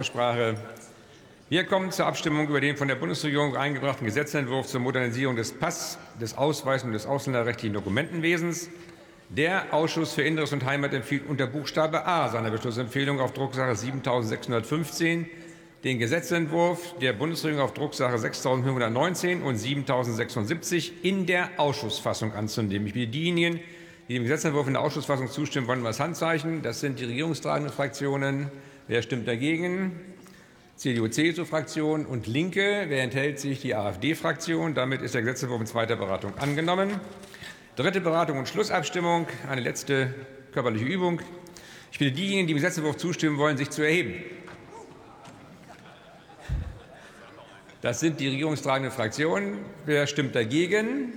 Sprache. Wir kommen zur Abstimmung über den von der Bundesregierung eingebrachten Gesetzentwurf zur Modernisierung des Pass, des Ausweis und des ausländerrechtlichen Dokumentenwesens. Der Ausschuss für Inneres und Heimat empfiehlt unter Buchstabe A seiner Beschlussempfehlung auf Drucksache 7615 den Gesetzentwurf der Bundesregierung auf Drucksache 6519 und 7076 in der Ausschussfassung anzunehmen. Ich bitte diejenigen, die dem Gesetzentwurf in der Ausschussfassung zustimmen wollen, das Handzeichen. Das sind die regierungstragenden Fraktionen. Wer stimmt dagegen? CDU, CSU-Fraktion und Linke. Wer enthält sich? Die AfD-Fraktion. Damit ist der Gesetzentwurf in zweiter Beratung angenommen. Dritte Beratung und Schlussabstimmung. Eine letzte körperliche Übung. Ich bitte diejenigen, die dem Gesetzentwurf zustimmen wollen, sich zu erheben. Das sind die regierungstragenden Fraktionen. Wer stimmt dagegen?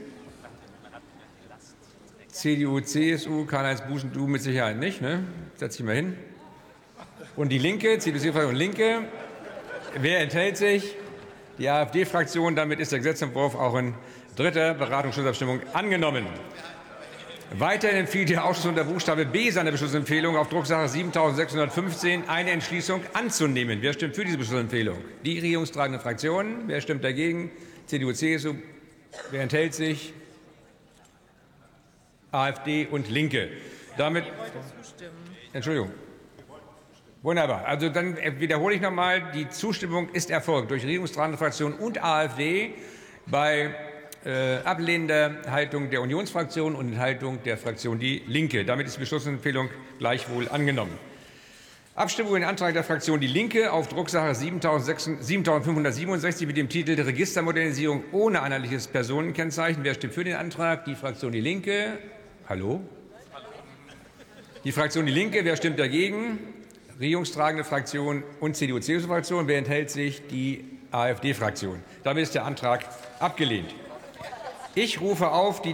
CDU, CSU, Karl-Heinz Buschen, du mit Sicherheit nicht. Ne? Setz dich mal hin. Und die Linke, CDU-Fraktion Linke. Wer enthält sich? Die AfD-Fraktion. Damit ist der Gesetzentwurf auch in dritter Beratungsschlussabstimmung angenommen. Weiterhin empfiehlt der Ausschuss unter Buchstabe B seiner Beschlussempfehlung auf Drucksache 7615 eine Entschließung anzunehmen. Wer stimmt für diese Beschlussempfehlung? Die regierungstragenden Fraktionen. Wer stimmt dagegen? CDU, CSU. Wer enthält sich? AfD und Linke. Damit Entschuldigung. Wunderbar. Also dann wiederhole ich nochmal, die Zustimmung ist erfolgt durch regierungstragende Fraktionen und AfD bei äh, ablehnender Haltung der Unionsfraktion und Haltung der Fraktion Die Linke. Damit ist die Beschlussempfehlung gleichwohl angenommen. Abstimmung den Antrag der Fraktion Die Linke auf Drucksache 7567 mit dem Titel Registermodernisierung ohne einheitliches Personenkennzeichen. Wer stimmt für den Antrag? Die Fraktion Die Linke. Hallo? Die Fraktion Die Linke. Wer stimmt dagegen? Regierungstragende Fraktion und CDU-CSU-Fraktion. Wer enthält sich? Die AfD-Fraktion. Damit ist der Antrag abgelehnt. Ich rufe auf die